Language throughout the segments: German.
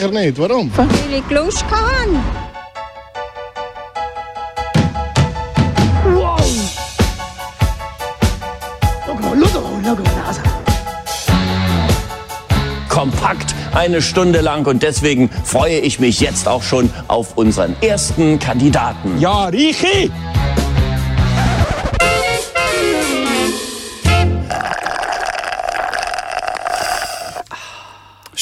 sicher nicht. Warum? Weil ich Lust hatte. Wow! Schau mal, schau mal, schau mal, Nase. kompakt eine Stunde lang und deswegen freue ich mich jetzt auch schon auf unseren ersten Kandidaten. Ja, Richi!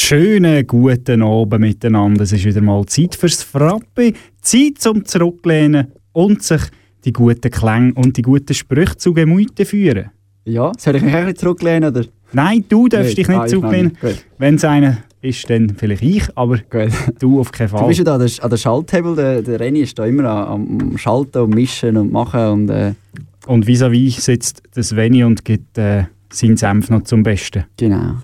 Schönen guten Abend miteinander. Es ist wieder mal Zeit fürs Frappe. Zeit zum Zurücklehnen und sich die guten Klänge und die guten Sprüche zu Gemüte führen. Ja, soll ich mich auch nicht zurücklehnen, oder? Nein, du darfst Gut. dich nicht Ah, zurücklehnen. Wenn es einer ist, dann vielleicht ich, aber Gut. du auf keinen Du Fall. bist ja da an der, an der Schalthebel, der, der Renny ist da immer am, am Schalten und Mischen und Machen und äh, Und vis-à-vis sitzt das Veni und gibt äh, seinen Senf noch zum Besten. genau.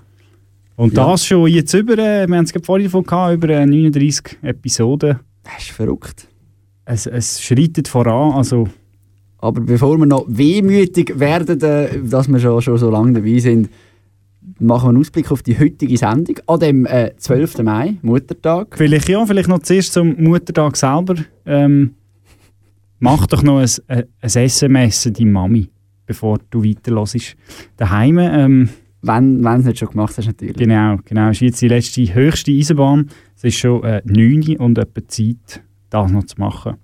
Und Ja. das schon jetzt über, äh, wir haben es vorhin davon gehabt, über äh, 39 Episoden. Das ist verrückt. Es, es schreitet voran, also Aber bevor wir noch wehmütig werden, äh, dass wir schon, schon so lange dabei sind, machen wir einen Ausblick auf die heutige Sendung an dem äh, 12. Mai, Muttertag. Vielleicht ja, vielleicht noch zuerst zum Muttertag selber. Ähm, mach doch noch ein, ein, ein SMS an deine Mami, bevor du weiterhörst. Daheim, ähm, Wenn wenn es nicht schon gemacht hast, natürlich. genau, genau, ist jetzt die letzte, höchste Eisenbahn. Es ist schon äh, 9 Uhr und etwa Zeit, das noch zu machen.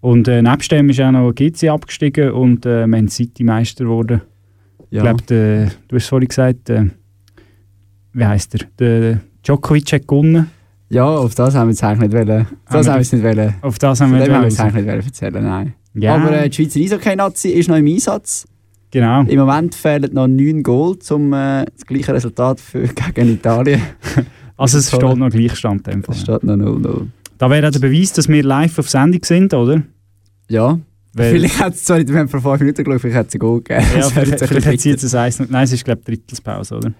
Und äh, nebst dem ist auch noch GC abgestiegen und äh, Man City Meister geworden. Ja. Ich glaube, du hast es vorhin gesagt, äh, wie heisst er? Der Djokovic hat gewonnen. ja, auf das haben wir jetzt eigentlich nicht wollen. Das Haben wir jetzt nicht wollen. Auf das haben wir dem haben wir nicht jetzt eigentlich nicht wollen erzählen, nein. Ja, Aber äh, die Schweizer Eishockey-Nazi ist noch im Einsatz. Genau. Im Moment fehlen noch 9 Goal zum äh, das gleiche Resultat für, gegen Italien. Also es steht noch Gleichstand. Fall. Es steht noch 0-0. Da wäre der Beweis, dass wir live auf Sendung sind, oder? Ja, Weil, vielleicht hat es, sorry, wir haben vor 5 Minuten geschaut, vielleicht hat es ein Goal gegeben. ja, vielleicht, hat bisschen jetzt ein Eis. Nein, es ist glaube ich Drittelspause, oder?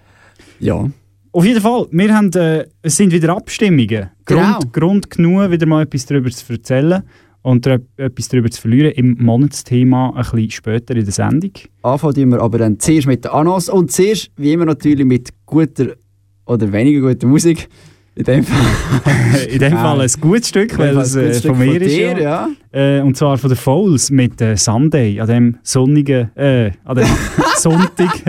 Ja, Auf jeden Fall, wir haben, äh, es sind wieder Abstimmungen. Genau. Grund, Grund genug, wieder mal etwas darüber zu erzählen und etwas darüber zu verlieren im Monatsthema ein bisschen später in der Sendung. anfangen tun wir aber dann zuerst mit der Annos und zuerst, wie immer natürlich, mit guter oder weniger guter Musik. In dem Fall, in dem. Fall ein gutes Stück, weil es äh, von mir ist. dir, Ja. Äh, und zwar von den Fouls mit äh, Sunday, an dem sonnigen, äh, an dem Sonntag.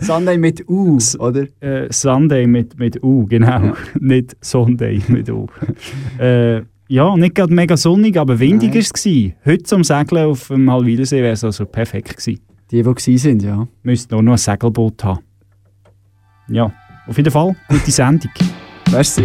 Sunday mit U, oder? Äh, Sunday mit, mit U, genau. Ja. nicht Sunday mit U. ja, nicht gerade mega sonnig, aber windig war es. Heute zum Segeln auf dem Halwilersee wäre es also perfekt gewesen. Die, die gewesen sind, ja. Müsste nur noch ein Segelboot haben. Ja, auf jeden Fall, gute Sendung. Merci.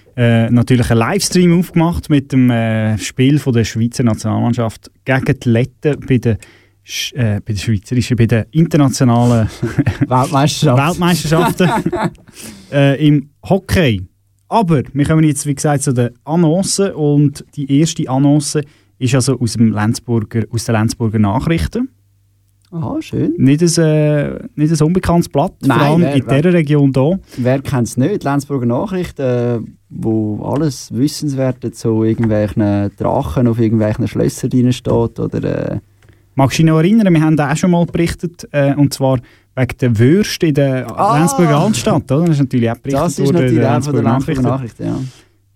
äh, natürlich einen Livestream aufgemacht mit dem äh, Spiel von der Schweizer Nationalmannschaft gegen die Letten bei der, Sch äh, bei der schweizerischen, bei den internationalen Weltmeisterschaft. Weltmeisterschaften äh, im Hockey. Aber wir kommen jetzt, wie gesagt, zu den Annoncen und die erste Annonce ist also aus, dem Lenzburger, aus den Lenzburger Nachrichten. Aha, schön. Nicht ein, äh, nicht ein unbekanntes Blatt, Nein, vor allem wer- in dieser Region hier. Wer kennt es nicht? Die Lenzburger Nachrichten, äh, wo alles Wissenswerte zu irgendwelchen Drachen auf irgendwelchen Schlössern steht oder... Äh, Magst du dich noch erinnern, wir haben da auch schon mal berichtet, äh, und zwar wegen der Würste in der Ah! Lenzburger Altstadt. Oder? Das ist natürlich auch berichtet das ist natürlich auch von der Lenzburger Nachrichten, ja.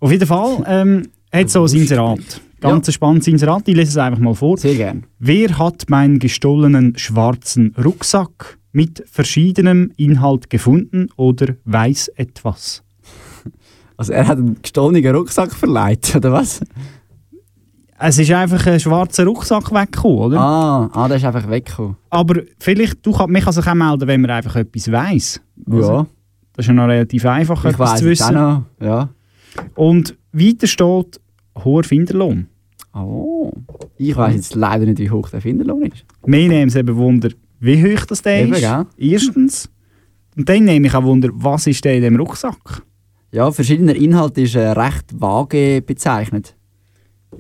Auf jeden Fall ähm, hat so ein Inserat. Ganz ein spannendes Inserat, ich lese es einfach mal vor. Sehr gern. Wer hat meinen gestohlenen schwarzen Rucksack mit verschiedenem Inhalt gefunden oder weiß etwas? Also er hat einen gestohlenen Rucksack verleiht, oder was? Es ist einfach ein schwarzer Rucksack weggekommen, oder? Ah, ah der ist einfach weggekommen. Aber vielleicht, du kann, man kann sich auch melden, wenn man einfach etwas weiss. Ja, Das ist ja noch relativ einfach, ich etwas zu wissen. noch. Ja. Und weiter steht hoher Finderlohn. Oh, ich weiß jetzt leider nicht, wie hoch der Finderlohn ist. Mir nehmen es eben Wunder, wie hoch das der Eben, ist. gell? Erstens. Und dann nehme ich auch Wunder, was ist der in dem Rucksack? Ja, verschiedener Inhalt ist äh, recht vage bezeichnet.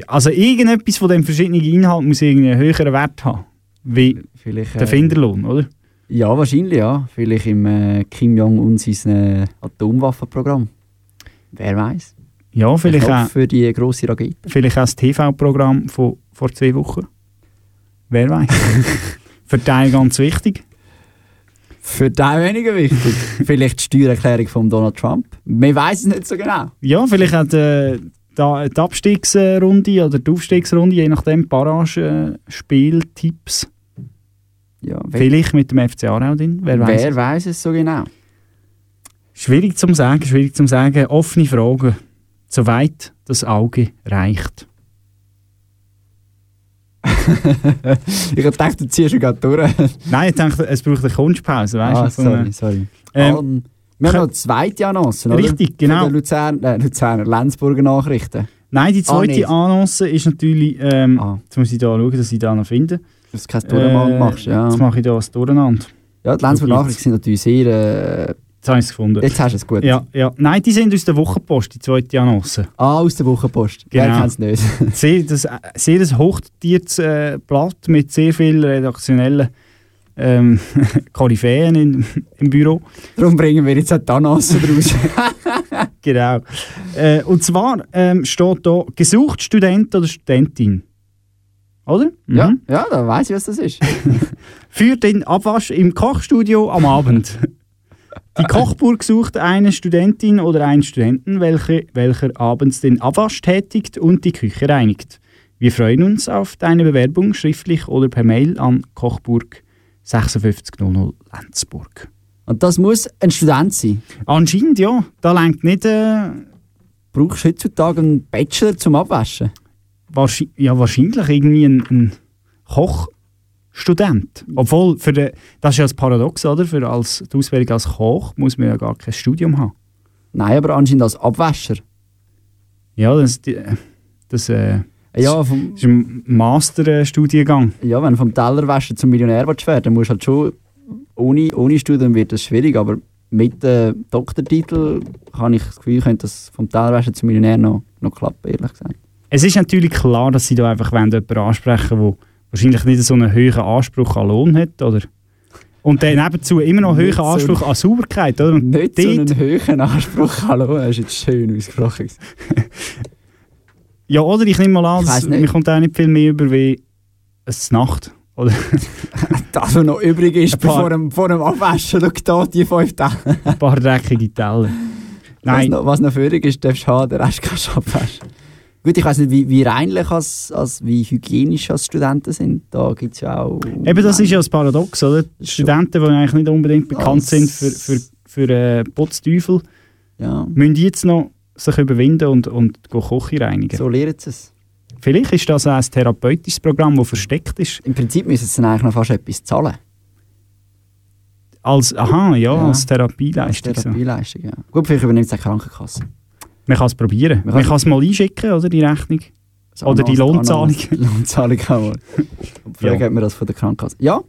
Also irgendetwas von dem verschiedenen Inhalt muss irgendwie einen höheren Wert haben. Wie Vielleicht, der äh, Finderlohn, oder? Ja, wahrscheinlich, ja. Vielleicht im äh, Kim Jong-un sein äh, Atomwaffenprogramm. Wer weiß? Ja, vielleicht auch, für die grosse Rakete. vielleicht auch das TV-Programm von vor zwei Wochen. Wer weiß. Für einen ganz wichtig. Für die weniger wichtig. Vielleicht die Steuererklärung von Donald Trump. Man weiß es nicht so genau. Ja, vielleicht auch die, die, die Abstiegsrunde oder die Aufstiegsrunde, je nachdem, Barrage-Spieltipps. Ja, Vielleicht mit dem FC Aarau drin, wer weiß. wer weiß es so genau? Schwierig zum sagen, schwierig zum sagen. Offene Fragen, soweit das Auge reicht. ich dachte, du ziehst schon gerade durch. Nein, ich denke, es braucht eine Kunstpause, weißt ah, du? sorry, sorry. Ähm, Ähm, wir haben noch zweite Annoncen, oder? Richtig, genau. Von den Luzern, äh, Luzerner Lenzburger Nachrichten. Nein, die Ah, zweite nicht. Annonce ist natürlich, ähm, Ah, jetzt muss ich da schauen, dass ich da noch finde. dass du kein Durcheinander Äh, machst, ja. Jetzt mache ich da ein Durcheinander. Ja, die Lenzburger. Nachrichten sind natürlich sehr... Äh, Jetzt habe ich es gefunden. jetzt hast du es gut. Ja, ja. Nein, die sind aus der Wochenpost, die zweite Annonce. Ah, aus der Wochenpost. Wer Genau. kennt es nicht? Sehr, das, äh, sehr ein hochdotiertes äh, Blatt mit sehr vielen redaktionellen ähm, Koryphäen in, im Büro. Darum bringen wir jetzt auch die Annonce raus. Genau. Äh, und zwar ähm, steht da gesucht Student oder Studentin. Oder? Mhm. ja, ja, da weiß ich, was das ist. Für den Abwasch im Kochstudio am Abend. Die Kochburg sucht eine Studentin oder einen Studenten, welche, welcher abends den Abwasch tätigt und die Küche reinigt. Wir freuen uns auf deine Bewerbung schriftlich oder per Mail an Kochburg 5600 Lenzburg. Und das muss ein Student sein. Anscheinend ja, da lenkt nicht äh, Brauchst du heutzutage einen Bachelor zum Abwaschen? wahrscheinlich, ja, wahrscheinlich irgendwie ein, ein Kochstudent. Obwohl, für den, das ist ja das Paradox, oder? Für als, die Ausbildung als Koch muss man ja gar kein Studium haben. Nein, aber anscheinend als Abwäscher. Ja, das, das, äh, Ja, vom, das ist ein Masterstudiengang. ja, wenn du vom Tellerwäscher zum Millionär willst werden, dann musst du halt schon, ohne, ohne Studium wird das schwierig, aber mit dem Doktortitel habe ich das Gefühl, könnte das vom Tellerwäscher zum Millionär noch, noch klappen, ehrlich gesagt. Es ist natürlich klar, dass sie da einfach wollen, jemanden ansprechen der wahrscheinlich nicht so einen hohen Anspruch an Lohn hat, oder? Und dann nebenzu immer noch einen hohen so Anspruch an Sauberkeit, oder? Und Nicht so einen höheren Anspruch, hallo, das ist jetzt schön ausgesprochen. Ja, oder? Ich nehme mal an, dass- mir kommt auch nicht viel mehr über wie es Nacht. Oder Das, was noch übrig ist, Ein paar- vor dem, vor dem Abwaschen, schau da, die fünf Teller. ein paar dreckige Teller. Was Nein, noch, was noch übrig ist, darfst du haben, den Rest kannst du abwaschen. Gut, ich weiß nicht, wie, wie reinlich, als, als, wie hygienisch als Studenten sind. Da gibt es ja auch... Eben, das ist ja das Paradox, oder? Die Studenten, die eigentlich nicht unbedingt bekannt Als- sind für, für, für äh, Putzteufel, Ja, müssen jetzt noch sich überwinden und, und Küche reinigen. so lernen sie es. Vielleicht ist das ein therapeutisches Programm, das versteckt ist. Im Prinzip müssen sie dann eigentlich noch fast etwas zahlen. Als, aha, ja, Ja. als Als Therapieleistung. so. Therapieleistung, ja. Gut, vielleicht übernimmt es die Krankenkasse. Man kann es probieren. Man Man kann- es mal einschicken, oder, die Rechnung. So Oder die Lohnzahlung. Lohnzahlung auch Vielleicht Ja. hat man das von der Krankenkasse. Ja,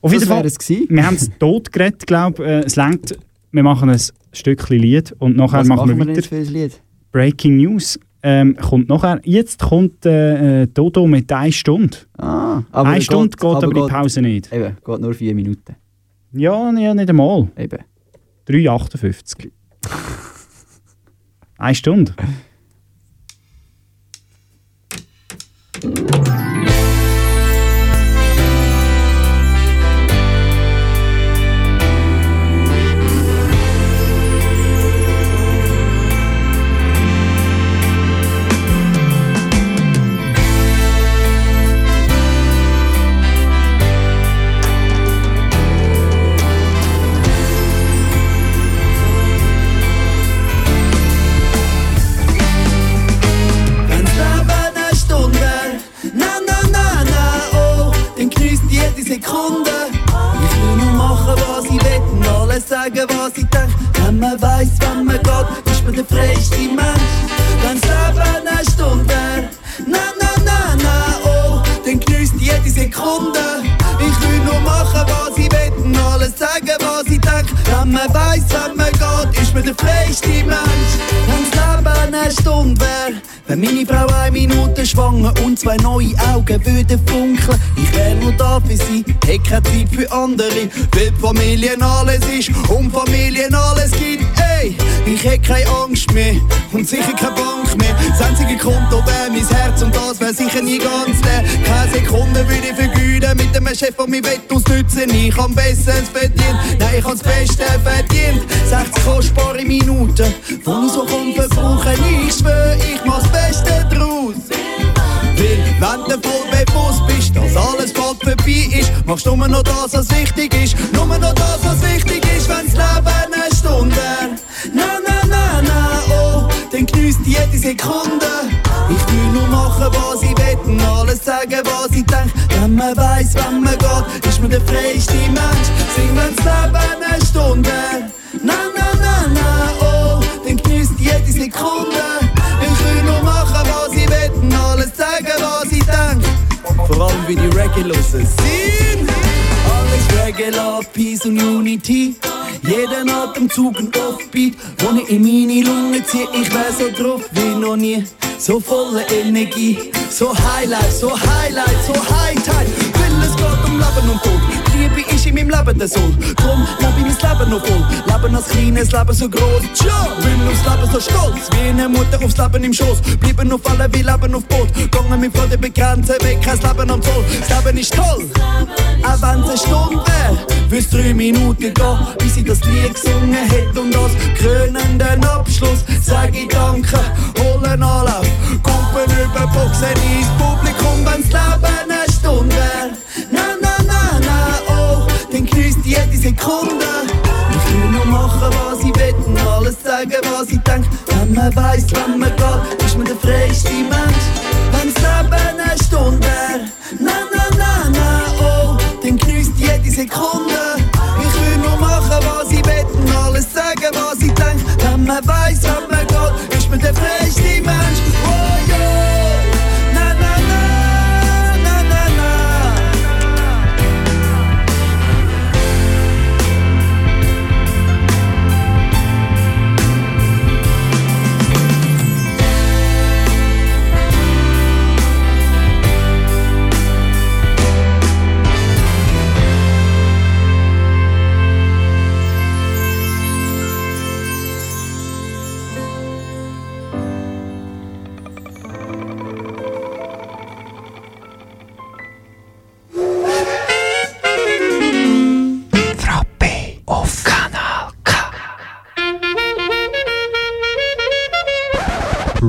Auf jeden das Fall, wäre es gewesen. wir haben es tot geredet, glaube ich. Äh, es längt, wir machen ein Stückchen Lied und nachher Was machen wir denn weiter. jetzt für ein Lied? Breaking News. Ähm, kommt nachher. Jetzt kommt äh, äh, Dodo mit 1 Stunde. Ah, aber Eine geht- Stunde geht aber die geht- Pause nicht. Eben, geht nur vier Minuten. Ja, ja nicht einmal. Eben. 3,58. Eine Stunde. Zwei neue Augen würden funkeln, ich wär nur da für sie, hätt keine Zeit für andere, weil Familien alles ist und Familien alles gibt. Ey, ich hätt keine Angst mehr und sicher keine Bank mehr. Das einzige Konto wär mein Herz und das wär sicher nie ganz leer. Keine Sekunde würde ich vergüten mit dem Chef, der mich wett ausnützen. Ich hab Besseres verdient, nein, ich hab's Beste verdient. 60 kostbare Minuten, wo ich so kann verbrauchen. Ich schwör, Du voll bewusst bist, dass alles bald vorbei ist, machst nur noch das, was wichtig ist. Nur noch das, was wichtig ist, wenn's Leben eine Stunde. Na, na, na, na, oh, dann genießt jede Sekunde. Ich will nur machen, was ich will und alles sagen, was ich denk. Wenn man weiss, wenn man geht, ist man der freieste Mensch. Sing, wenn's Leben eine Stunde na, na, Allem wie die hören sind. Alles Regular, Peace und Unity. Jeden Atemzug ein Offbeat, wo ich in meine Lunge zieh. Ich wär so drauf wie noch nie. So voller Energie, so Highlight, so Highlight, so High-Tide. Weil es geht um Leben und Tod. Liebe ist in meinem Leben der Soul. Drum lebe ich mein Leben noch voll. Leben als kleines Leben so groß. Tja, bin aufs Leben so stolz. Wie eine Mutter aufs Leben im Schoß. Bleiben auf alle wie Leben auf Boot. Gangen mit Freude begrenzen, weg kein Leben am Zoll. Das Leben ist toll. Auch wenn's eine Stunde wär, würd's drei Minuten gehen, bis ich das Lied gesungen hätte und als krönenden Abschluss sag ich Danke, holen Anlauf, Kumpel über Boxen ins Publikum, wenn's Leben eine Stunde. Na, na, na, na, oh, dann genießt jede Sekunde. Ich will nur machen, was ich will und alles sagen, was ich denk. Wenn man weiss, wenn man geht, ist man der freiste Mensch. Wenn's Leben eine Stunde. Na, na, na, na, oh, dann genießt jede Sekunde. Ich will nur machen, was ich will und alles sagen, was ich denk. Wenn man weiss, wenn man geht, ist man der freiste Mensch.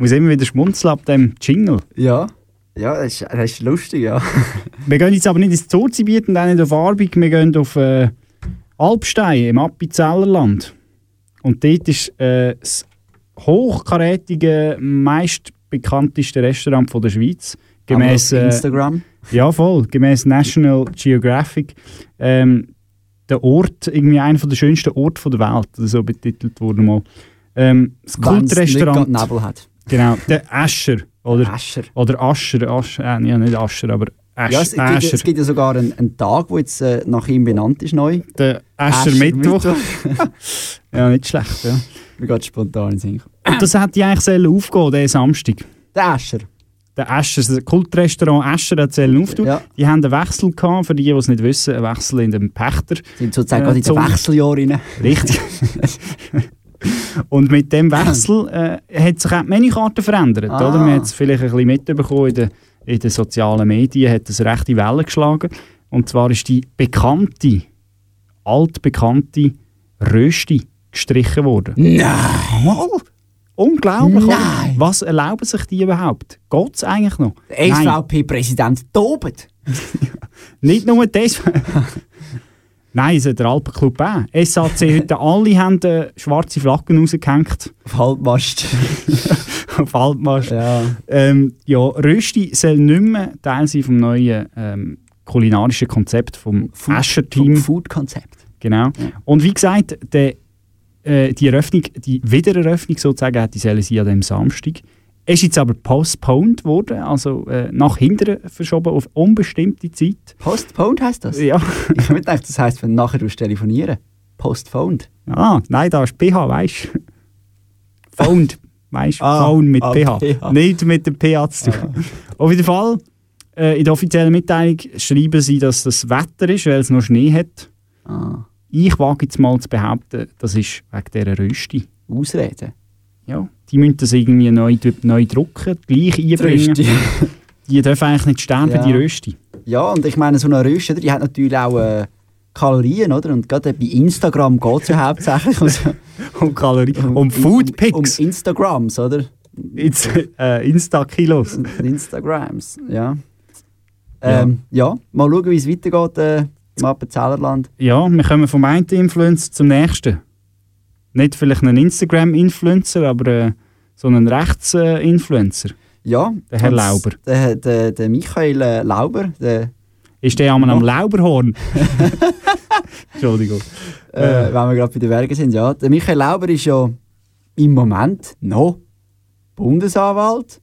muss immer wieder schmunzeln ab dem Jingle. ja. Ja, das ist, das ist lustig, ja. Wir gehen jetzt aber nicht ins Zurzibiet und auch nicht auf Arbig, wir gehen auf äh, Alpstein im Appenzellerland. Und dort ist äh, das hochkarätige, meist bekannteste Restaurant von der Schweiz. Auf äh, Instagram. ja, voll. Gemäß National Geographic. Ähm, der Ort, irgendwie einer der schönsten Orte der Welt, so betitelt wurde mal. Ähm, das Kultrestaurant. Nebel hat. Genau, der Ascher. Oder, Ascher. oder Ascher, Ascher äh, ja, nicht Ascher, aber Asch, Ja, es, gibt, Ascher. es gibt ja sogar einen, einen Tag, der jetzt äh, nach ihm benannt ist, neu. Der Ascher Mittwoch. Ja, nicht schlecht. Ja. Mir geht spontan in den. Und das hätte ich eigentlich aufgehen, diesen Samstag. Der Ascher. Der Ascher, das Kultrestaurant Ascher hat sollen auftun. Ja. Die haben einen Wechsel gehabt, für die, die es nicht wissen, einen Wechsel in dem Pächter. Sind sozusagen Äh, gerade in den zum- Wechseljahr rein. Richtig. Und mit dem Wechsel äh, hat sich auch die Menükarte verändert. Ah. Oder? Man hat es vielleicht ein bisschen mitbekommen in den, in den sozialen Medien, hat es rechte Welle geschlagen. Und zwar ist die bekannte, altbekannte Rösti gestrichen worden. Nein! Unglaublich, oder? Nein. Was erlauben sich die überhaupt? Geht es eigentlich noch? Der SVP-Präsident tobet. nicht nur das. Nein, es hat der Alpenclub auch. SAC heute alle haben äh, schwarze Flaggen rausgehängt Auf Halbmast. auf Altmast. ja. Ähm, ja, Rösti soll nicht mehr Teil sein vom neuen ähm, kulinarischen Konzept vom Ascher-Team. Food-Konzept. Genau. Und wie gesagt, der, äh, die Eröffnung, die Wiedereröffnung sozusagen, hätte sollen sie an dem Samstag. Es ist jetzt aber postponed worden, also äh, nach hinten verschoben auf unbestimmte Zeit. Postponed heisst das? Ja. Ich habe gedacht, das heisst, wenn nachher du telefonieren. Postponed. Ah, nein, da ist PH, weißt du? Phoned, weißt du? Ah, Phone mit ah, PH. PH. Nicht mit dem PH zu tun. Auf jeden Fall, äh, in der offiziellen Mitteilung schreiben sie, dass das Wetter ist, weil es noch Schnee hat. Ah. Ich wage jetzt mal zu behaupten, das ist wegen dieser Rösti. Ausreden. Ja, die müssen das irgendwie neu, neu drucken, gleich einbringen. Rösti. Die dürfen eigentlich nicht sterben, Ja. die Rösti. Ja, und ich meine, so eine Rösti, die hat natürlich auch äh, Kalorien, oder? Und gerade bei Instagram geht es ja hauptsächlich um, so- Um Kalorien, um, Foodpics, Um Instagrams, oder? Äh, Insta-Kilos. Instagrams, ja. Ähm, ja. mal schauen, wie es weitergeht äh, im Appenzellerland. Ja, wir kommen vom einen Influencer zum nächsten. Nicht vielleicht einen Instagram-Influencer, aber äh, so einen Rechts-Influencer. Ja. Der Herr Lauber. Der, der, der Michael äh, Lauber, der, Ist der einmal am. Lauberhorn? Entschuldigung. äh, wenn wir gerade bei den Werken sind, ja. Der Michael Lauber ist ja im Moment noch Bundesanwalt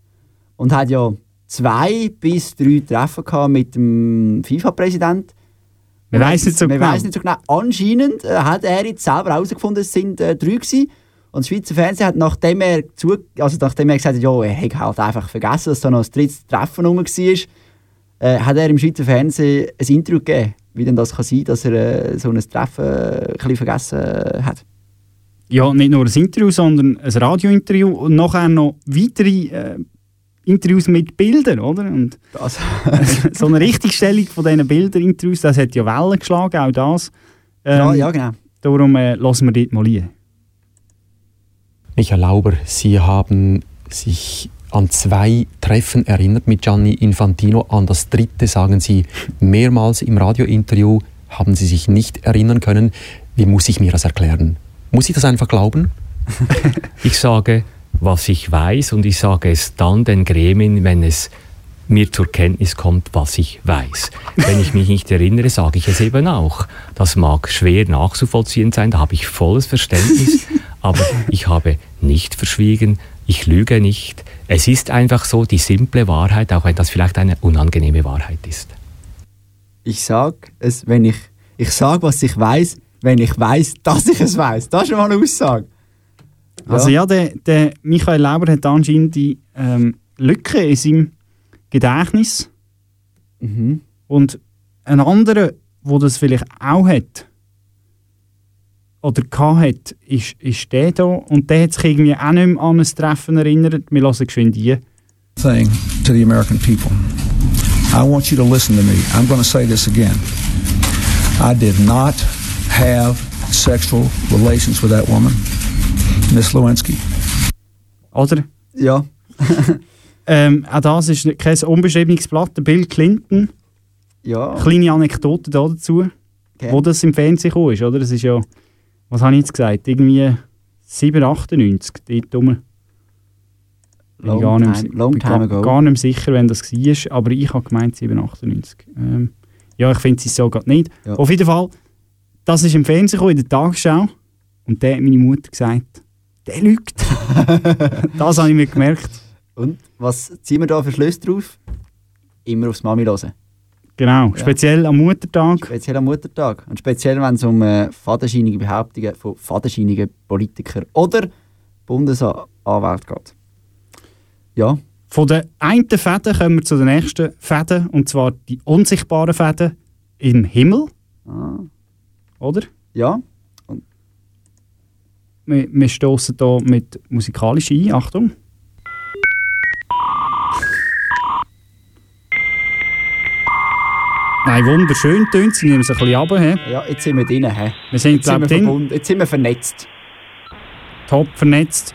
und hat ja zwei bis drei Treffen gehabt mit dem FIFA-Präsident. Man weiss nicht so Man genau. weiss nicht so genau. Anscheinend äh, hat er jetzt selber herausgefunden, es sind äh, drei gewesen. Und das Schweizer Fernsehen hat, nachdem er, zu, also nachdem er gesagt hat, ja, er hätte halt einfach vergessen, dass da noch ein drittes Treffen rum war, äh, hat er im Schweizer Fernsehen ein Interview gegeben, wie denn das kann sein, dass er äh, so ein Treffen äh, ein vergessen äh, hat. Ja, nicht nur ein Interview, sondern ein Radiointerview und nachher noch weitere äh, Interviews mit Bildern, oder? Und Das. so eine Richtigstellung von diesen Bilderinterviews, das hat ja Wellen geschlagen, auch das. Ähm, ja, ja, genau. Darum äh, lassen wir dort mal rein. Michael Lauber, Sie haben sich an zwei Treffen erinnert mit Gianni Infantino. An das dritte sagen Sie mehrmals im Radiointerview, haben Sie sich nicht erinnern können. Wie muss ich mir das erklären? Muss ich das einfach glauben? Ich sage, was ich weiß und ich sage es dann den Gremien, wenn es mir zur Kenntnis kommt, was ich weiß. Wenn ich mich nicht erinnere, sage ich es eben auch. Das mag schwer nachzuvollziehen sein, da habe ich volles Verständnis, aber ich habe nicht verschwiegen, ich lüge nicht. Es ist einfach so die simple Wahrheit, auch wenn das vielleicht eine unangenehme Wahrheit ist. Ich sag es, wenn ich. Ich sag, was ich weiß, wenn ich weiß, dass ich es weiß. Das ist schon mal eine Aussage. Also ja, der, der Michael Lauber hat anscheinend die ähm, Lücke in seinem Gedächtnis. Mhm. Und ein anderer, der das vielleicht auch hat, oder hat, ist, ist der da. Und der hat sich irgendwie auch nicht mehr an ein Treffen erinnert. Wir hören geschwind die. thing to the American people. I want you to listen to me. I'm going to say this again. I did not have sexual relations with that woman, Miss Lewinsky. Oder? Ja. Ähm, auch das ist kein unbeschriebenes Blatt. Bill Clinton, Ja. kleine Anekdote da dazu, Okay. wo das im Fernsehen gekommen ist. Oder? Das ist ja, was habe ich jetzt gesagt, irgendwie 7, 98, dort rum. Long gar nicht, time- mehr- long bin time gar, ago. gar nicht sicher, wenn das war, aber ich habe gemeint 7, 98. Ähm, ja, ich finde es so gerade nicht. Ja. Auf jeden Fall, das ist im Fernsehen gekommen, in der Tagesschau. Und da hat meine Mutter gesagt, der lügt. das habe ich mir gemerkt. Und was ziehen wir da für Schlüsse drauf? Immer aufs Mami hören. Genau, speziell am Muttertag. Speziell am Muttertag. Und speziell, wenn es um äh, fadenscheinige Behauptungen von fadenscheinigen Politikern oder Bundesanwälten geht. Ja, Von den einen Fäden kommen wir zu den nächsten Fäden, und zwar die unsichtbaren Fäden im Himmel. Ah. Oder? ja. Wir, wir stoßen hier mit musikalisch ein. Achtung. Nein, wunderschön tönt sie. Nehmen es ein bisschen runter. He. Ja, jetzt sind wir drin. He. Wir sind, Jetzt, sind wir drin. jetzt sind wir vernetzt. top vernetzt.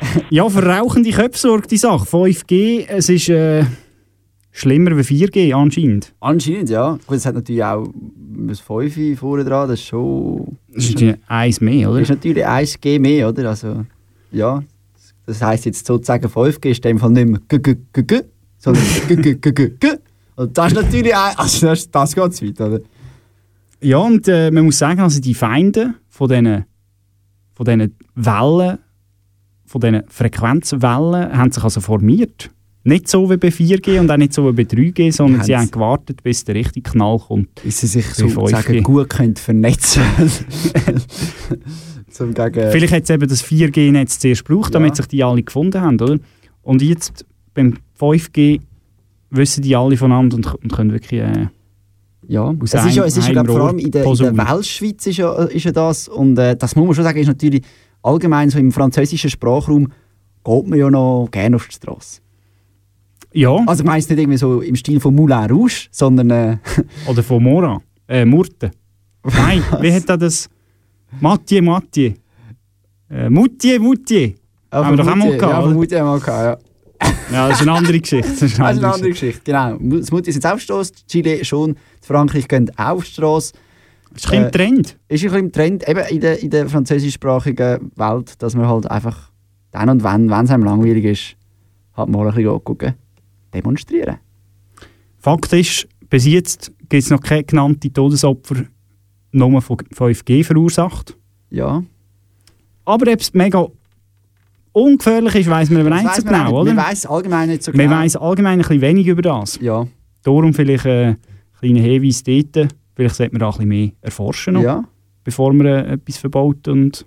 ja, für rauchende Köpfe sorgt die Sache. 5G, es ist äh, schlimmer wie 4G anscheinend. Anscheinend, ja. Gut, es hat natürlich auch ein 5 vorne dran, das ist schon... Das ist natürlich eins mehr, oder? ist natürlich 1G mehr, oder? Also, ja. Das heisst jetzt sozusagen 5G ist in dem Fall nicht mehr g g g g, sondern g g g g g. Und das ist natürlich also das, das geht zu weit, oder? Ja, und äh, man muss sagen, also die Feinde von diesen von diesen Wellen, von diesen Frequenzwellen, haben sich also formiert. Nicht so wie bei 4G und auch nicht so wie bei 3G, sondern Die sie haben gewartet, bis der richtige Knall kommt. Bis sie sich sozusagen 5G. gut können vernetzen Zum gegen... Vielleicht hat es eben das 4G-Netz zuerst gebraucht, damit Ja. sich die alle gefunden haben, oder? Und jetzt beim 5G wissen die alle voneinander und, und können wirklich... Äh, Ja, aus es ist ja, es ist ja vor allem in der, in der. Weltschweiz ist ja, ist ja das und äh, das muss man schon sagen, ist natürlich allgemein so im französischen Sprachraum geht man ja noch gerne auf die Straße. Ja, Also ich meine es nicht irgendwie so im Stil von Moulin Rouge, sondern äh, oder von Mora. Äh, Murten. Nein, wie hat er das? Mathieu, Mathieu. Äh, Moutier, Moutier. Haben wir doch auch mal gehabt, Ja, von Moutier haben wir gehabt, ja. Ja, das ist eine andere Geschichte. Das ist eine Das ist andere eine andere Geschichte, genau. Das Mutti ist jetzt auf Strasse, Chile schon, Frankreich gehen auf Strasse. Ist ein bisschen im Äh, Trend. Ist ein bisschen im Trend, eben in der, in der französischsprachigen Welt, dass man halt einfach dann und wenn, wenn es einem langweilig ist, halt mal ein bisschen gucken, demonstrieren. Fakt ist, bis jetzt gibt es noch keine genannte Todesopfer nur von 5G verursacht. Ja. Aber ob es mega ungefährlich ist, weiss man aber nicht so man genau, nicht. oder? Man weiss allgemein nicht so Man genau. weiss allgemein ein bisschen wenig über das. Ja. Darum vielleicht äh, ein kleiner Hinweis dort. Vielleicht sollte man da ein bisschen mehr erforschen, noch, ja. bevor man äh, etwas verbaut. Und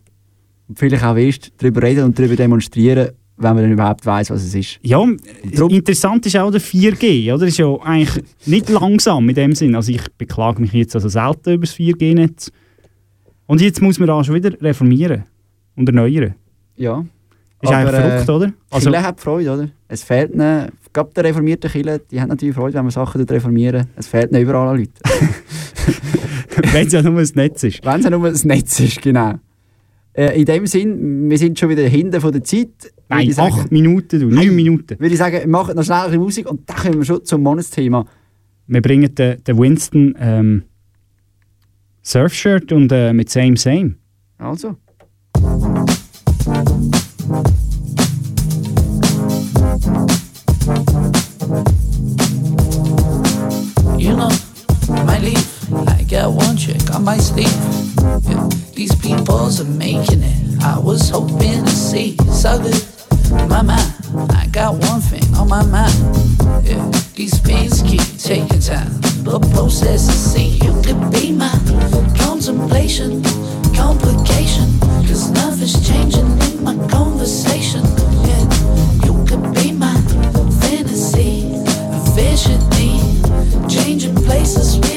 Und vielleicht auch erst darüber reden und darüber demonstrieren, wenn man dann überhaupt weiss, was es ist. ja, interessant ist auch der 4G. Oder? Das ist ja eigentlich nicht langsam in dem Sinn. Also ich beklage mich jetzt also selten über das 4G-Netz. Und jetzt muss man da schon wieder reformieren und erneuern. Ja. Ist eigentlich Aber, verrückt, äh, oder? Also, Kirche hat Freude, oder? Es fehlt ihnen, gerade der reformierten Kirche, die haben natürlich Freude, wenn man Sachen reformieren. Es fehlt ihnen überall an Leuten. wenn es ja nur ein Netz ist. wenn es ja nur das Netz ist, genau. Äh, in dem Sinn, wir sind schon wieder hinten von der Zeit. Nein, sagen. acht Minuten, du, neun. Minuten. Würde ich sagen, wir machen noch schnell ein bisschen Musik und dann kommen wir schon zum Monatsthema. Wir bringen den, den Winston ähm, Surfshirt und äh, mit Same Same. Also. I might sleep. Yeah, these peoples are making it. I was hoping to see something. My mind, I got one thing on my mind. Yeah, these pains keep taking time, but process to see you could be my contemplation, complication. Cause nothing's changing in my conversation. Yeah, you could be my fantasy, vision, changing places.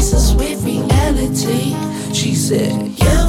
faces with reality. She said, Yeah.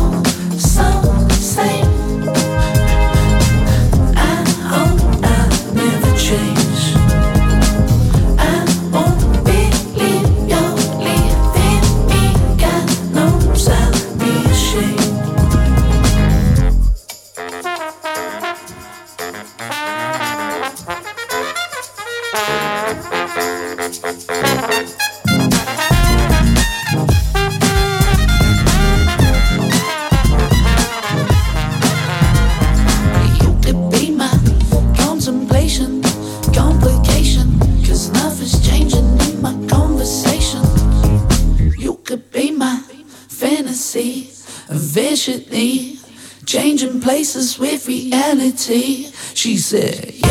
see? She said, yeah.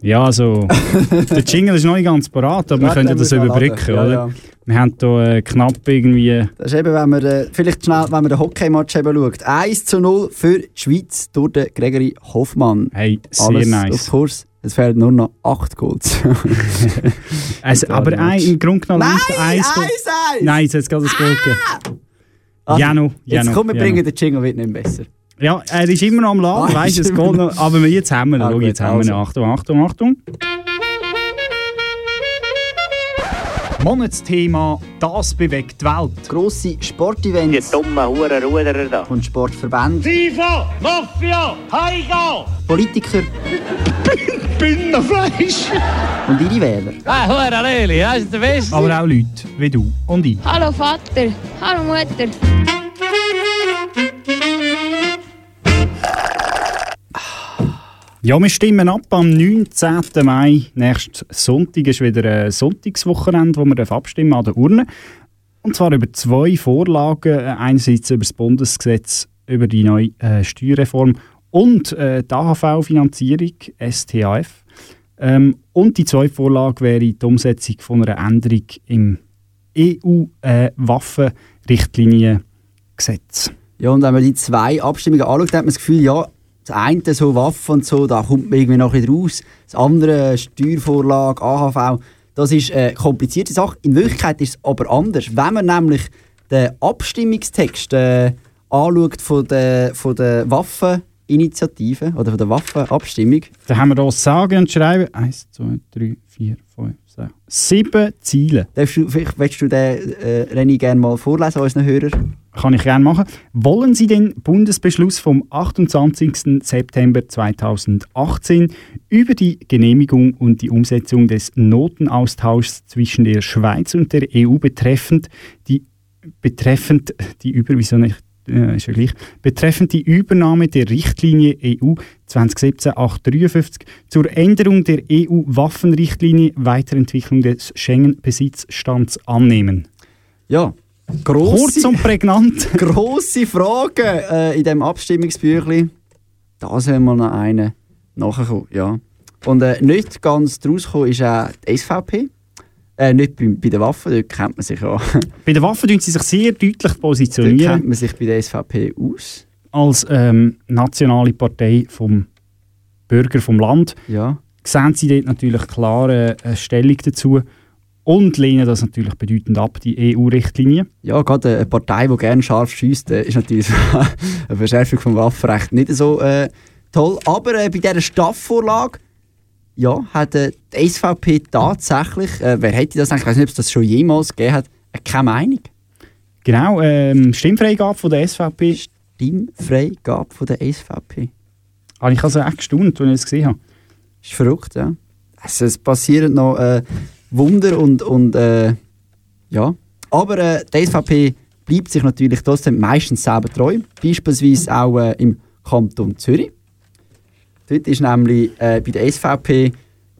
Ja, also, der Jingle ist noch nicht ganz parat, aber wir können ja das überbrücken, laden. oder? Ja, ja. Wir haben hier äh, knapp irgendwie... Das ist eben, wenn man, äh, vielleicht schnell, wenn man den Hockeymatch eben schaut. 1 zu 0 für die Schweiz durch den Gregory Hoffmann. Hey, sehr Alles nice. auf Kurs. Es fehlen nur noch 8 Goals. Also, aber ein, im Grunde genommen Nein, liegt eins... eins, eins! Nein, jetzt hat es Goal gegeben. Also, Janu, Jetzt Janu, kommen wir Janu. bringen den Jingle wird nicht besser. Ja, er ist immer noch am Laden, Ah, weißt es geht noch-. Aber jetzt haben wir ihn. Ah, jetzt haben wir ihn. also. Achtung, Achtung, Achtung. Monatsthema «Das bewegt die Welt». Grosse Sportevents. Die dummen Hurenruderer da. Und Sportverbände. FIFA, Mafia, Heiga! Politiker. Binnenfleisch! Und ihre Wähler. Ah, Hurenleli, das ist der Beste. Aber auch Leute wie du und ich. Hallo Vater, hallo Mutter. Ja, wir stimmen ab am 19. Mai. Nächsten Sonntag ist wieder ein Sonntagswochenende, wo wir abstimmen an der Urne. Und zwar über zwei Vorlagen. Äh, Einerseits über das Bundesgesetz über die neue äh, Steuerreform und äh, die AHV-Finanzierung, STAF. Ähm, und die zweite Vorlage wäre die Umsetzung von einer Änderung im EU-Waffenrichtliniengesetz. Ja, und wenn man die zwei Abstimmungen anschaut, hat man das Gefühl, ja, das eine so Waffen und so, da kommt man irgendwie noch ein raus. Das andere, Steuervorlage, AHV, das ist eine komplizierte Sache. In Wirklichkeit ist es aber anders. Wenn man nämlich den Abstimmungstext äh, anschaut von der, von der Waffeninitiative oder von der Waffenabstimmung, Da haben wir hier sagen und schreiben. Eins, zwei, drei, vier, fünf, sechs, sieben Ziele. darfst du, vielleicht willst du den äh, René gerne mal vorlesen, unseren Hörern. Kann ich gerne machen. Wollen Sie den Bundesbeschluss vom 28. September 2018 über die Genehmigung und die Umsetzung des Notenaustauschs zwischen der Schweiz und der EU betreffend die betreffend die Übervision äh, ist ja gleich, betreffend die Übernahme der Richtlinie EU 2017-853 zur Änderung der EU-Waffenrichtlinie Weiterentwicklung des Schengen-Besitzstands annehmen. Ja, grosse, Kurz und prägnant. grosse Fragen äh, in diesem Abstimmungsbüchlein. Da soll mal noch eine nachkommen, ja. Und äh, nicht ganz draus ist auch die SVP. Äh, nicht bei, bei den Waffen, dort kennt man sich ja. Bei den Waffen tun sie sich sehr deutlich dort positionieren kennt man sich bei der SVP aus. als ähm, nationale Partei vom Bürger vom Land. Ja. Sehen sie dort natürlich klare äh, Stellung dazu. und lehnen das natürlich bedeutend ab, die EU-Richtlinie. Ja, gerade eine Partei, die gerne scharf schießt, äh, ist natürlich eine Verschärfung vom Waffenrecht nicht so äh, toll. Aber äh, bei dieser Staffvorlage ja, hat äh, die SVP tatsächlich, äh, wer hätte das eigentlich, ich weiß nicht, ob es das schon jemals gegeben hat, äh, keine Meinung. Genau, ähm, Stimmfreigabe von der SVP. Stimmfreigabe von der SVP. Habe ich also echt gestaunt, als ich es gesehen habe. Ist verrückt, ja. Also, es passieren noch äh, Wunder und, und äh, ja. Aber äh, die SVP bleibt sich natürlich trotzdem meistens selber treu. Beispielsweise auch äh, im Kanton Zürich. Dort ist nämlich äh, bei der SVP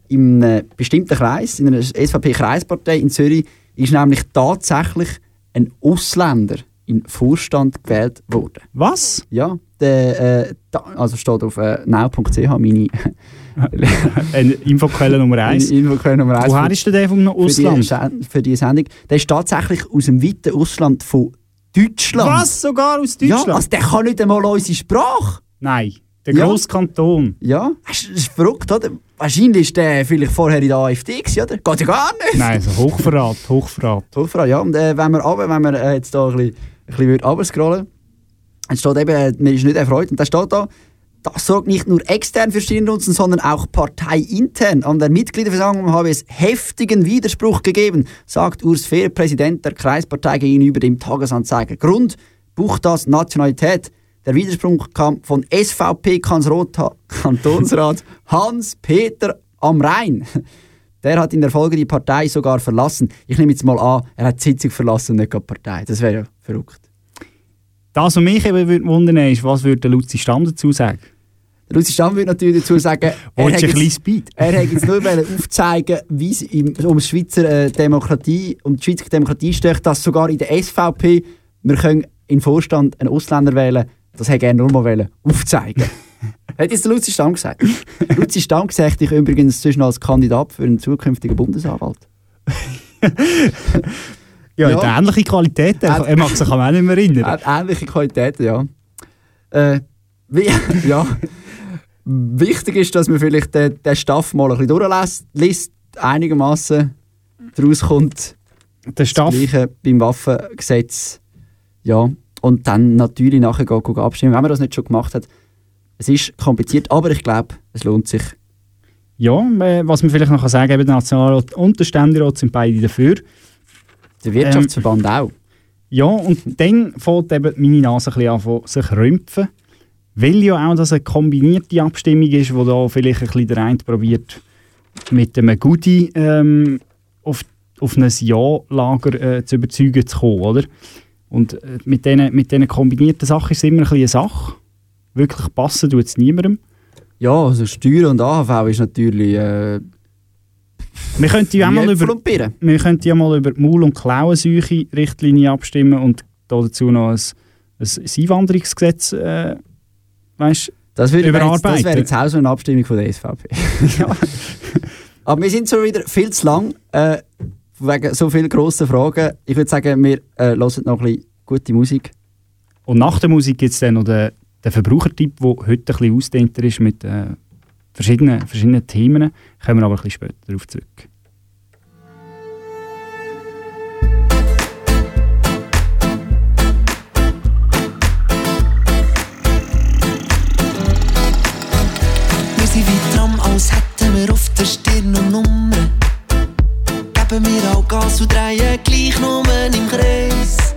in einem bestimmten Kreis, in einer SVP-Kreispartei in Zürich, ist nämlich tatsächlich ein Ausländer in Vorstand gewählt worden. Was? Ja, der, äh, da, also steht auf äh, now.ch meine Eine Infoquelle Nummer 1. Infoquelle Nummer 1. Woher ist denn der vom Ausland? Für die, für die Sendung. Der ist tatsächlich aus dem weiten Ausland von Deutschland. Was? Sogar aus Deutschland? Ja, also der kann nicht einmal unsere Sprache. Nein, der Ja. grosse Kanton. Ja, das ist- verrückt, oder? Wahrscheinlich ist der vielleicht vorher in der AfD gewesen, oder? Geht ja gar nicht. Nein, also Hochverrat, Hochverrat. Hochverrat, ja. Und äh, wenn wir, runter, wenn wir äh, jetzt da ein bisschen, ein bisschen runterscrollen, dann steht eben, mir ist nicht erfreut, und da steht da, das sorgt nicht nur extern für Stirnrunzeln, sondern auch parteiintern. An der Mitgliederversammlung habe es heftigen Widerspruch gegeben, sagt Urs Fehr, Präsident der Kreispartei gegenüber dem Tagesanzeiger. Grund, Buchtas Nationalität. Der Widerspruch kam von SVP-Kantonsrat Hans-Peter am Rhein. Der hat in der Folge die Partei sogar verlassen. Ich nehme jetzt mal an, er hat die Sitzung verlassen und nicht die Partei. Das wäre ja verrückt. Das, was mich eben wundern ist, was würde der Luzi Stamm dazu sagen? Der Luzi Stamm würde natürlich dazu sagen, er hat jetzt, er hat jetzt nur aufzeigen, wie es im- um die Schweizer äh, Demokratie, um die Schweizer Demokratie steht, dass sogar in der SVP wir können in den Vorstand einen Ausländer wählen. Das hätte er nur mal wollen aufzeigen. hat jetzt der Luzi Stamm gesagt. Luzi Stamm sagt dich übrigens zwischen als Kandidat für einen zukünftigen Bundesanwalt. Ja, Ja. ja. ähnliche Qualität. Äh, Er mag sich auch nicht mehr erinnern. Hat ähnliche Qualitäten, ja. Äh, wie, ja. Wichtig ist, dass man vielleicht den, den Staff mal ein bisschen durchlässt, einigermaßen daraus kommt. Der Staff. Das Gleiche beim Waffengesetz. Ja. Und dann natürlich nachher gehen, abstimmen, wenn man das nicht schon gemacht hat. Es ist kompliziert, aber ich glaube, es lohnt sich. Ja, äh, was man vielleicht noch sagen kann, der Nationalrat und der Ständerat sind beide dafür. Der Wirtschaftsverband auch. Ja, und dann fängt eben meine Nase ein bisschen an von sich rümpfen. Weil ja auch das eine kombinierte Abstimmung ist, wo da vielleicht ein bisschen der eine probiert, mit einem Goodie ähm, auf, auf ein Ja-Lager äh, zu überzeugen zu kommen, oder? Und äh, mit diesen mit kombinierten Sachen ist es immer ein eine Sache. Wirklich passen tut es niemandem. Ja, also Steuern und AHV ist natürlich. Äh, Wir könnten ja mal über, wir könnten ja mal über die Maul- und Klauenseuche-Richtlinie abstimmen und da dazu noch ein, ein Einwanderungsgesetz äh, weißt, Das würde wäre jetzt, das überarbeiten. wäre jetzt auch so eine Abstimmung von der SVP. Aber wir sind schon wieder viel zu lang äh, wegen so vielen grossen Fragen. Ich würde sagen, wir äh, hören noch ein bisschen gute Musik. Und nach der Musik gibt es dann noch den, den Verbrauchertipp, der heute ein bisschen ausdehnter ist mit äh, verschiedenen, verschiedenen Themen. Kommen wir aber ein bisschen später darauf zurück. Wir auch Gas und drehen gleich nur im Kreis.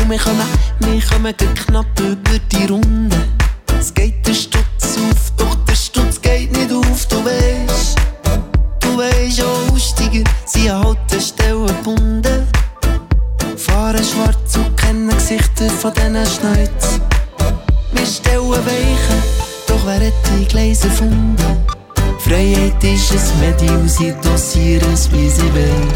Und wir kommen, wir kommen knapp über die Runde. Es geht der Stutz auf, doch der Stutz geht nicht auf, du weißt. Du weißt, Aussteiger sind an Haltestellen gebunden. Fahren schwarz und kennen Gesichter von diesen Schneuz. Wir stellen Weichen, doch wer hat die Gleise erfunden? Freiheit ist ein Medium, sie dosieren es, wie sie wollen.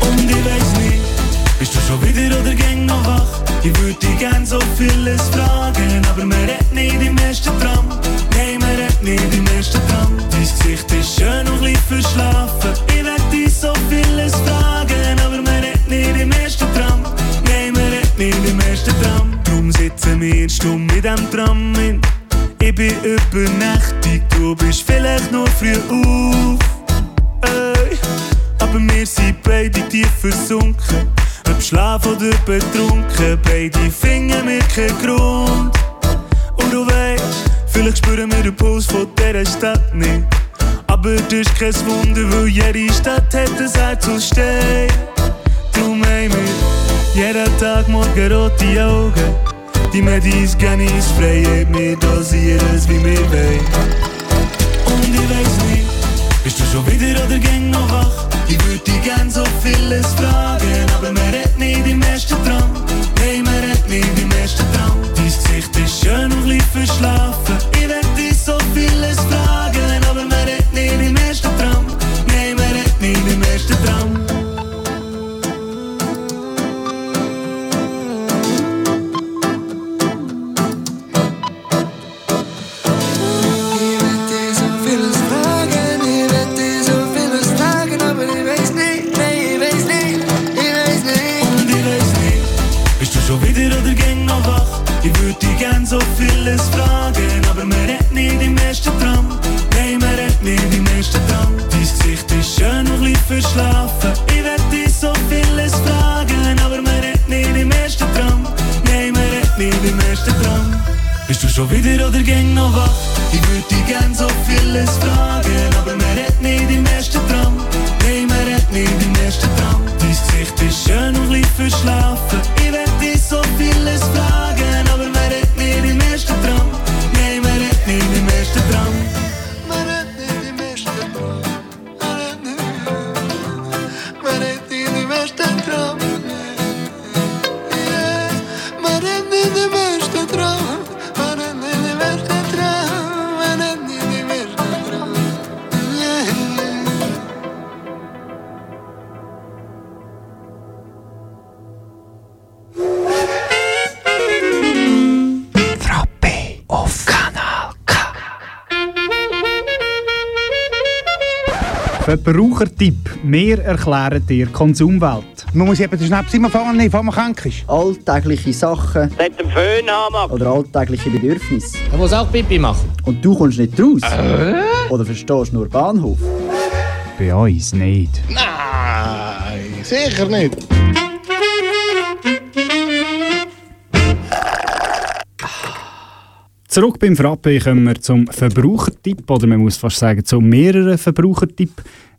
Und ich weiß nicht, bist du schon wieder oder gäng noch wach? Ich würde dich gern so vieles fragen, aber man redet nicht im ersten Tram. Nein, man redet nicht im ersten Tram. Dein Gesicht ist schön und ein verschlafen. Ich werd dich so vieles fragen, aber man redet nicht im ersten Tram. Nein, man redet nicht im ersten Tram. Drum sitzen wir stumm in dem Tram Verbrauchertipp. Wir erklären dir Konsumwelt. Man muss eben den Schnaps immer nehmen, bevor man krank ist. Alltägliche Sachen Mit dem Föhn haben oder alltägliche Bedürfnisse. Er muss auch Pipi machen. Und du kommst nicht raus? Oder verstehst nur Bahnhof? Bei uns nicht. Nein, sicher nicht. Zurück beim Frappe kommen wir zum Verbrauchertipp, oder man muss fast sagen, zu mehreren Verbrauchertipp.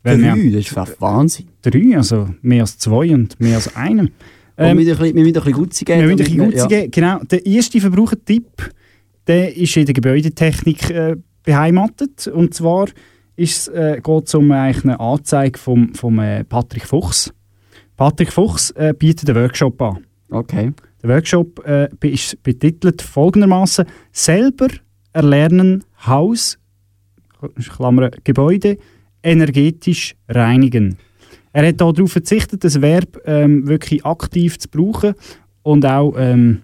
Drei, haben- das ist fast Wahnsinn. Drei, also mehr als zwei und mehr als einem. Ähm, wir müssen ein bisschen- bisschen Gutzi geben. Wir müssen ein bisschen Gutzi geben. Genau, der erste Verbrauchertipp, der ist in der Gebäudetechnik äh, beheimatet. Und zwar ist, äh, geht es um eigentlich eine Anzeige vom, vom äh, Patrick Fuchs. Patrick Fuchs äh, bietet einen Workshop an. Okay. Der Workshop äh, ist betitelt folgendermaßen: Selber erlernen Haus, Klammer, Gebäude energetisch reinigen. Er hat darauf verzichtet, das Verb ähm, wirklich aktiv zu brauchen und auch ähm,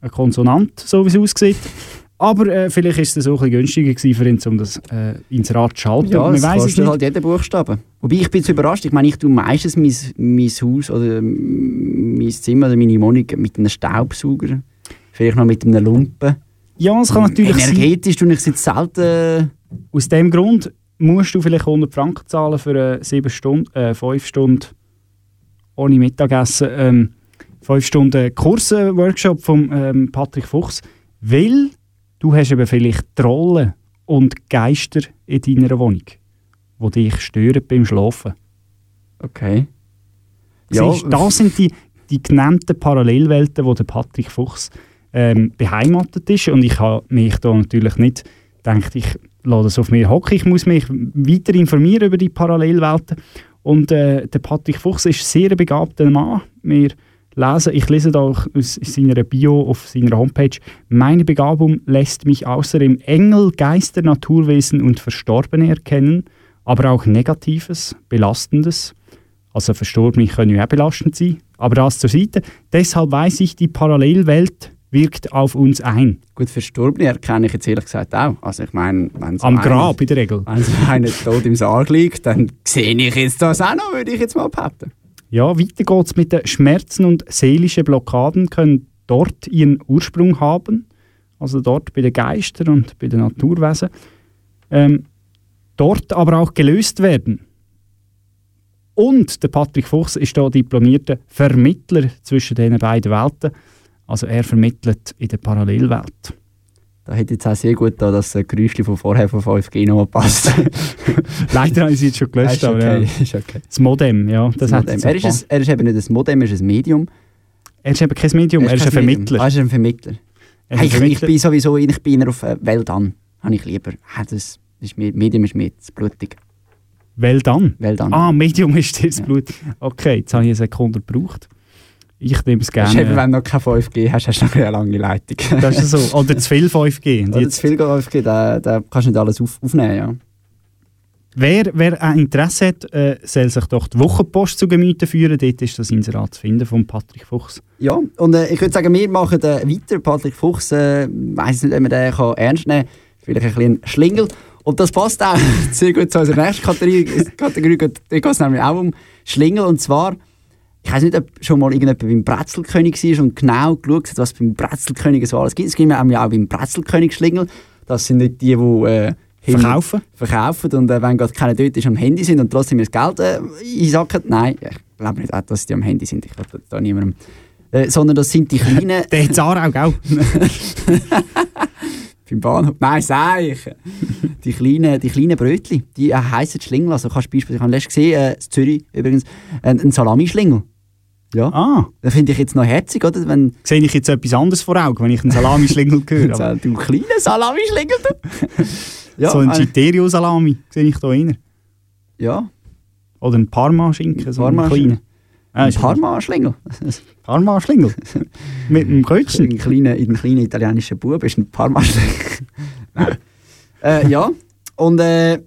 ein Konsonant, so wie es aussieht. Aber äh, vielleicht ist es so ein günstiger für ihn, um das äh, ins Rad zu schalten. Ja, Man das weiss es kostet nicht. halt jeden Buchstaben. Wobei ich bin jetzt überrascht. Ich meine, ich tue meistens mein, mein Haus oder mein Zimmer oder meine Wohnung mit einem Staubsauger. Vielleicht noch mit einem Lumpen. Ja, es kann natürlich sein. Energetisch tue ich es jetzt selten... Aus dem Grund musst du vielleicht 100 Franken zahlen für äh, 7 Stunden, äh, 5 Stunden ohne Mittagessen, ähm, 5 Stunden Kurse-Workshop von ähm, Patrick Fuchs, weil du hast eben vielleicht Trollen und Geister in deiner Wohnung, die dich stören beim Schlafen. Okay. Ja, Ja, das sind die, die genannten Parallelwelten, wo der Patrick Fuchs ähm, beheimatet ist. Und ich habe mich da natürlich nicht gedacht, ich lasse das auf mir hocken. Ich muss mich weiter informieren über die Parallelwelten. Und äh, der Patrick Fuchs ist sehr begabter Mann. Wir lesen, ich lese da auch aus seiner Bio auf seiner Homepage, meine Begabung lässt mich außerdem Engel, Geister, Naturwesen und Verstorbene erkennen, aber auch Negatives, Belastendes. Also Verstorbene können ja auch belastend sein, aber das zur Seite. Deshalb weiß ich, die Parallelwelt wirkt auf uns ein. Gut, Verstorbene erkenne ich jetzt ehrlich gesagt auch. Also ich meine, wenn Am Grab in der Regel. Wenn so einer tot im Sarg liegt, dann sehe ich jetzt das auch noch, würde ich jetzt mal behaupten. Ja, weiter geht's mit den Schmerzen und seelische Blockaden können dort ihren Ursprung haben. Also dort bei den Geistern und bei den Naturwesen. Ähm, dort aber auch gelöst werden. Und der Patrick Fuchs ist hier diplomierter Vermittler zwischen diesen beiden Welten. Also er vermittelt in der Parallelwelt. Da hätte jetzt auch sehr gut da das Geräusch von vorher von 5G noch passt. Leider habe ich sie jetzt schon gelöscht. ist okay, aber ja. ist okay. Das Modem, ja. Das Das Modem. jetzt Er, ist ein ein, er ist eben nicht ein Modem, er ist ein Medium. Er ist eben kein Medium, er ist, ein kein Medium. Vermittler. Ah, er ist ein Vermittler. Er ist Hey, ein ich, ich Vermittler. bin sowieso ich bin eher auf äh, Welt an. Habe ich lieber. Ah, das ist mir, Medium ist mir zu blutig. Well done. Well done. Ah, Medium ist dir das Blut. Okay, jetzt habe ich eine Sekunde gebraucht. Ich nehme es ist eben, gerne. wenn du noch kein 5G hast, hast du noch eine lange Leitung. Das ist so. Oder zu viel 5G. Und Oder jetzt, zu viel 5G, da, da kannst du nicht alles auf, aufnehmen. Ja. wer, wer ein Interesse hat, äh, soll sich doch die Wochenpost zu Gemüte führen. Dort ist das Inserat zu finden von Patrick Fuchs. Ja, und äh, ich würde sagen, wir machen äh, weiter. Patrick Fuchs, äh, weiß nicht, ob man den kann ernst nehmen kann. Vielleicht ein bisschen Schlingel. Und das passt auch sehr gut zu unserer nächsten Kategorie. Kategorie da geht es nämlich auch um Schlingel. Und zwar, ich weiß nicht, ob schon mal irgendjemand beim Brezelkönig war und genau geschaut hat, was beim Brezelkönig so alles gibt. Es gibt nämlich auch beim Brezelkönig Schlingel. Das sind nicht die, die äh, Verkaufen? verkaufen und äh, wenn gerade keiner dort ist, am Handy sind und trotzdem das Geld äh, einsacken. Nein, ich glaube nicht, auch, dass die am Handy sind. Ich glaube da, niemandem. Äh, sondern das sind die kleinen... Der hat Aarau, gell? Beim Bahnhof. Nein, sag ich. die kleinen, die kleinen Brötchen, die äh, heissen Schlingel. Also kannst du beispielsweise, ich habe letztens gesehen, äh, in Zürich übrigens, ein, ein Salamischlingel. Ja. Ah. Das finde ich jetzt noch herzig, oder? Wenn, Sehe ich jetzt etwas anderes vor Augen, wenn ich einen Salamischlingel höre. aber du kleiner Salamischlingel, ja, so ein äh, Citerio-Salami sehe ich da rein. Ja. Oder ein Parma-Schinken, so ein Parma- kleiner. Ein ist- Parma-Schlingel. Parma-Schlingel? Mit einem Kötchen? In kleinen, in kleinen italienischen Bub ist ein Parma-Schlingel. Äh, ja, und äh,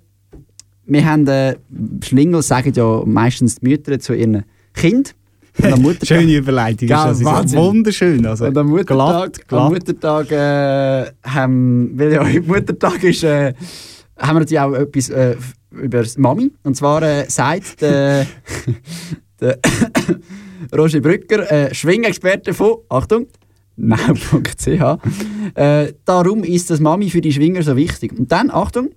wir haben äh, Schlingel, sagen ja meistens die Mütter zu ihren Kindern. Am Schöne Überleitung. Gell, ist das. Wahnsinn. Wunderschön. Also, und am Muttertag, glatt, am glatt. Muttertag äh, haben, weil ja heute Muttertag ist, äh, haben wir natürlich auch etwas äh, über das Mami. Und zwar äh, sagt der, der Roger Brücker, äh, Schwingexperte von, Achtung, now.ch, äh, darum ist das Mami für die Schwinger so wichtig. Und dann, Achtung,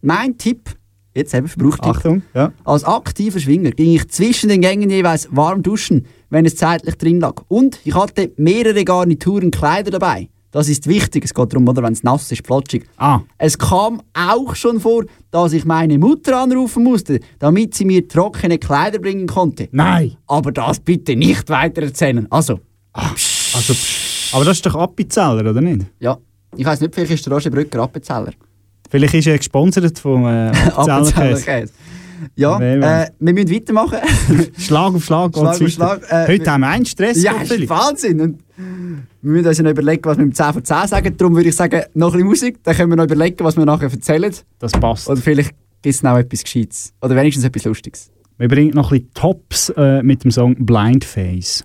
mein Tipp, jetzt eben Verbrauchtipp. Achtung, ja. Als aktiver Schwinger ging ich zwischen den Gängen jeweils warm duschen, wenn es zeitlich drin lag. Und ich hatte mehrere Garnituren Kleider dabei. Das ist wichtig. Es geht darum, oder, wenn es nass ist, flotschig. Ah. Es kam auch schon vor, dass ich meine Mutter anrufen musste, damit sie mir trockene Kleider bringen konnte. Nein. Aber das bitte nicht weitererzählen. Also, Also, psch, aber das ist doch Appenzeller, oder nicht? ja. Ich weiß nicht, vielleicht ist der Roger Brücker Appenzeller. Vielleicht ist er gesponsert vom äh, Appenzeller Appenzeller Käse. Käse. Ja, äh, wir müssen weitermachen. Schlag auf Schlag, Schlag auf. Schlag, äh, Heute haben wir einen Stress. Ja, Philipp. Wahnsinn. Und wir müssen uns noch überlegen, was wir mit 10 von 10 sagen. Darum würde ich sagen, noch ein bisschen Musik, dann können wir noch überlegen, was wir nachher erzählen. Das passt. Oder vielleicht gibt es noch etwas Gescheites. Oder wenigstens etwas Lustiges. Wir bringen noch ein bisschen Tops äh, mit dem Song Blind Face.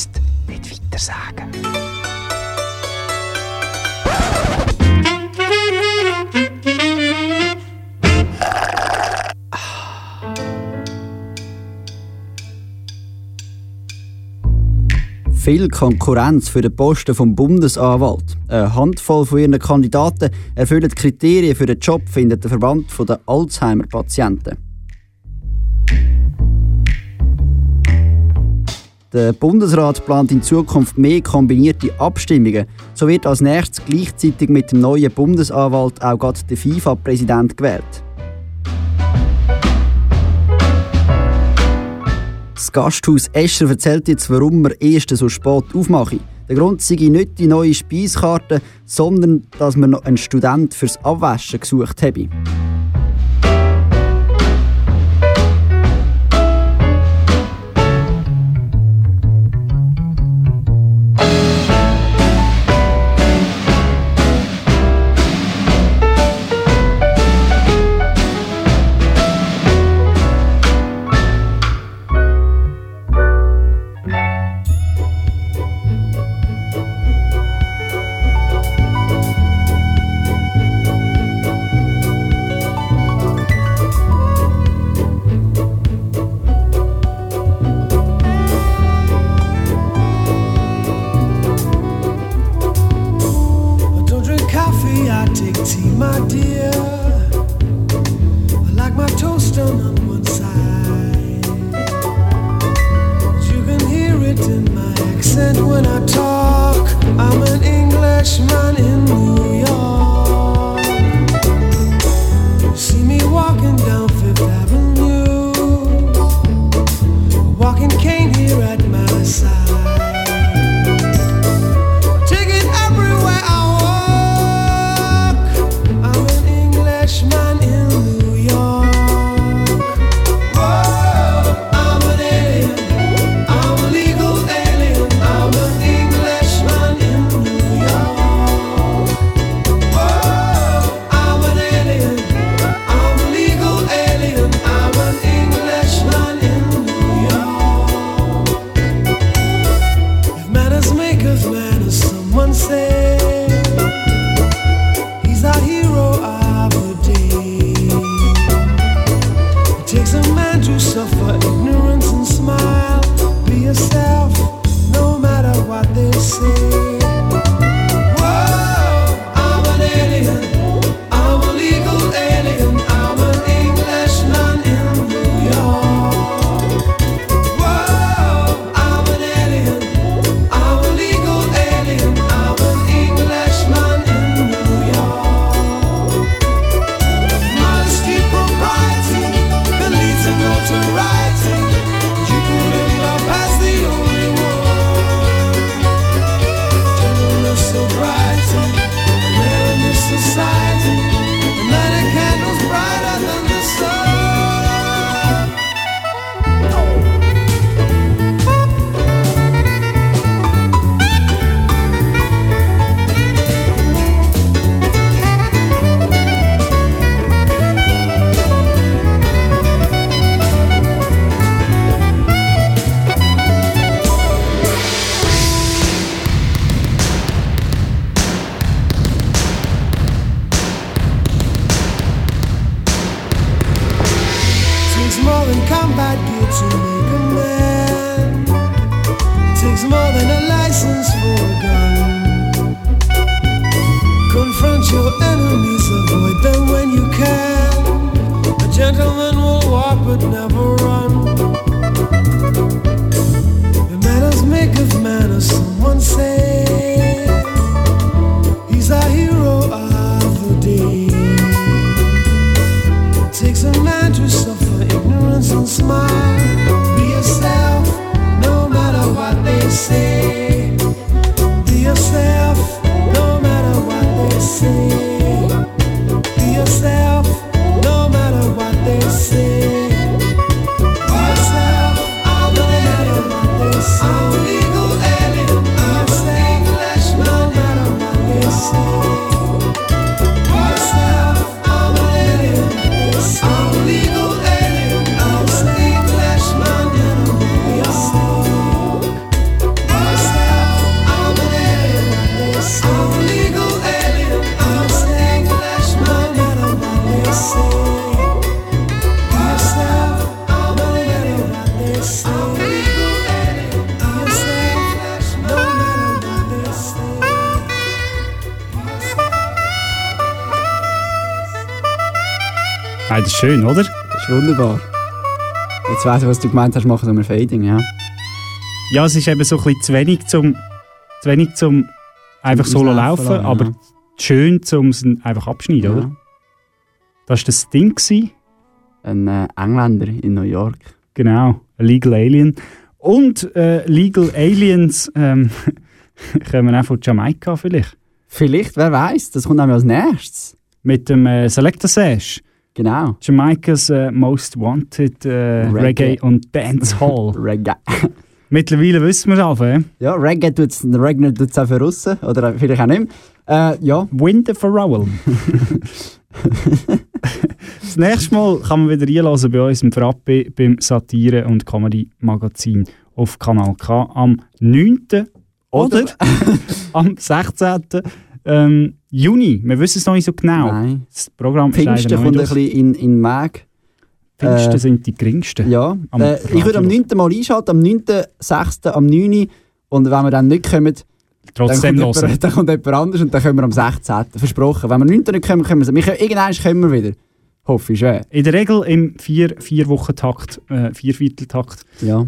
viel Konkurrenz für den Posten vom Bundesanwalt. Eine Handvoll von ihren Kandidaten erfüllen die Kriterien für den Job, findet der Verband der Alzheimer-Patienten. Der Bundesrat plant in Zukunft mehr kombinierte Abstimmungen. So wird als nächstes gleichzeitig mit dem neuen Bundesanwalt auch gerade der FIFA-Präsident gewählt. Das Gasthaus Escher erzählt jetzt, warum wir erst so spät aufmachen. Der Grund sei nicht die neue Speiskarte, sondern dass wir noch einen Student fürs Abwaschen gesucht haben. Schön, oder? Das ist wunderbar. Jetzt weiss ich, was du gemeint hast, machen wir Fading, ja. Ja, es ist eben so ein bisschen zu wenig zum, zu wenig zum einfach Zum solo laufen, lassen, aber ja. schön zum es einfach abschneiden, Ja. oder? Das war das Ding. Gewesen. Ein äh, Engländer in New York. Genau, ein Legal Alien. Und äh, Legal Aliens ähm, kommen auch von Jamaika vielleicht. Vielleicht, wer weiß, das kommt nämlich als nächstes. Mit dem äh, Selector Sash. Genau. Jamaikas äh, Most Wanted äh, Reggae. Reggae. und Dancehall. Reggae. Mittlerweile wissen wir es äh? Ja, Reggae tut es tut's auch für Russen, oder vielleicht auch nicht mehr. Äh, ja. Winter for Rowell. das nächste Mal kann man wieder reinlassen bei uns im Frappe beim Satire- und Comedy-Magazin auf Kanal K am 9. oder, am 16. Ähm, Juni. Wir wissen es noch nicht so genau. Nein. Das Programm Pfingsten kommt ein bisschen in, in Mag. Pfingsten Äh, sind die geringsten. Ja, äh, ich würde am Radio. 9. mal einschalten, am 9., 6., am 9. Und wenn wir dann nicht kommen, Trotzdem dann, kommt jemand, dann kommt jemand anders und dann kommen wir am 16. Versprochen. Wenn wir am 9. nicht kommen, können wir, wir irgendwann kommen wir wieder. Hoffe ich schwer. In der Regel im vier, vier Wochen Takt, äh, Viervierteltakt. Ja.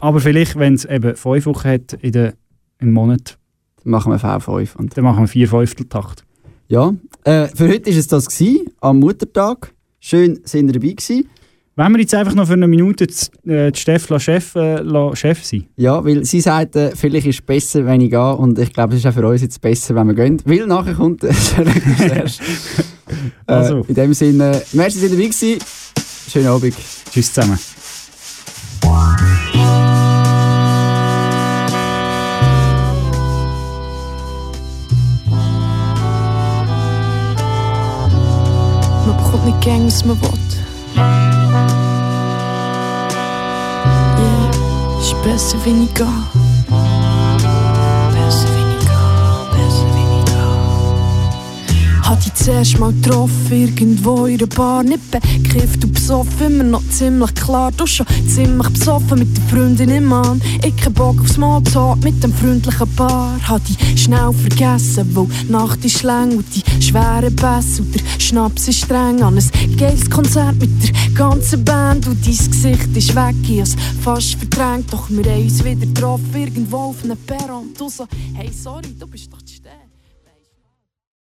Aber vielleicht, wenn es eben fünf Wochen hat in der, im Monat, machen wir V5. Und dann machen wir vier Fünfteltakt. ja, äh, für heute war es das gewesen, am Muttertag. Schön, sind ihr dabei gewesen. Wenn wir jetzt einfach noch für eine Minute äh, die Steff Chef, äh, Chef sein. Ja, weil sie sagt, äh, vielleicht ist es besser, wenn ich gehe. Und ich glaube, es ist auch für uns jetzt besser, wenn wir gehen. Weil nachher kommt der Recherche. Also. äh, in dem Sinne, merci, sind ihr dabei gewesen. Schönen Abend. Tschüss zusammen. Was man will. Yeah, ist besser, wenn. Hat dich zuerst mal getroffen, irgendwo in einer Bar. Nicht bekifft und besoffen, immer noch ziemlich klar. Du schon ziemlich besoffen mit der Freundin im Mann. Ich kein Bock auf Smalltalk mit dem freundlichen Paar. Hat dich schnell vergessen, die Nacht ist lang und die schweren Bässe und der Schnaps ist streng. An ein geiles Konzert mit der ganzen Band und dein Gesicht ist weg. Ich fast verdrängt, doch wir haben uns wieder getroffen, irgendwo auf einem Perron. Du so, hey, sorry, du bist doch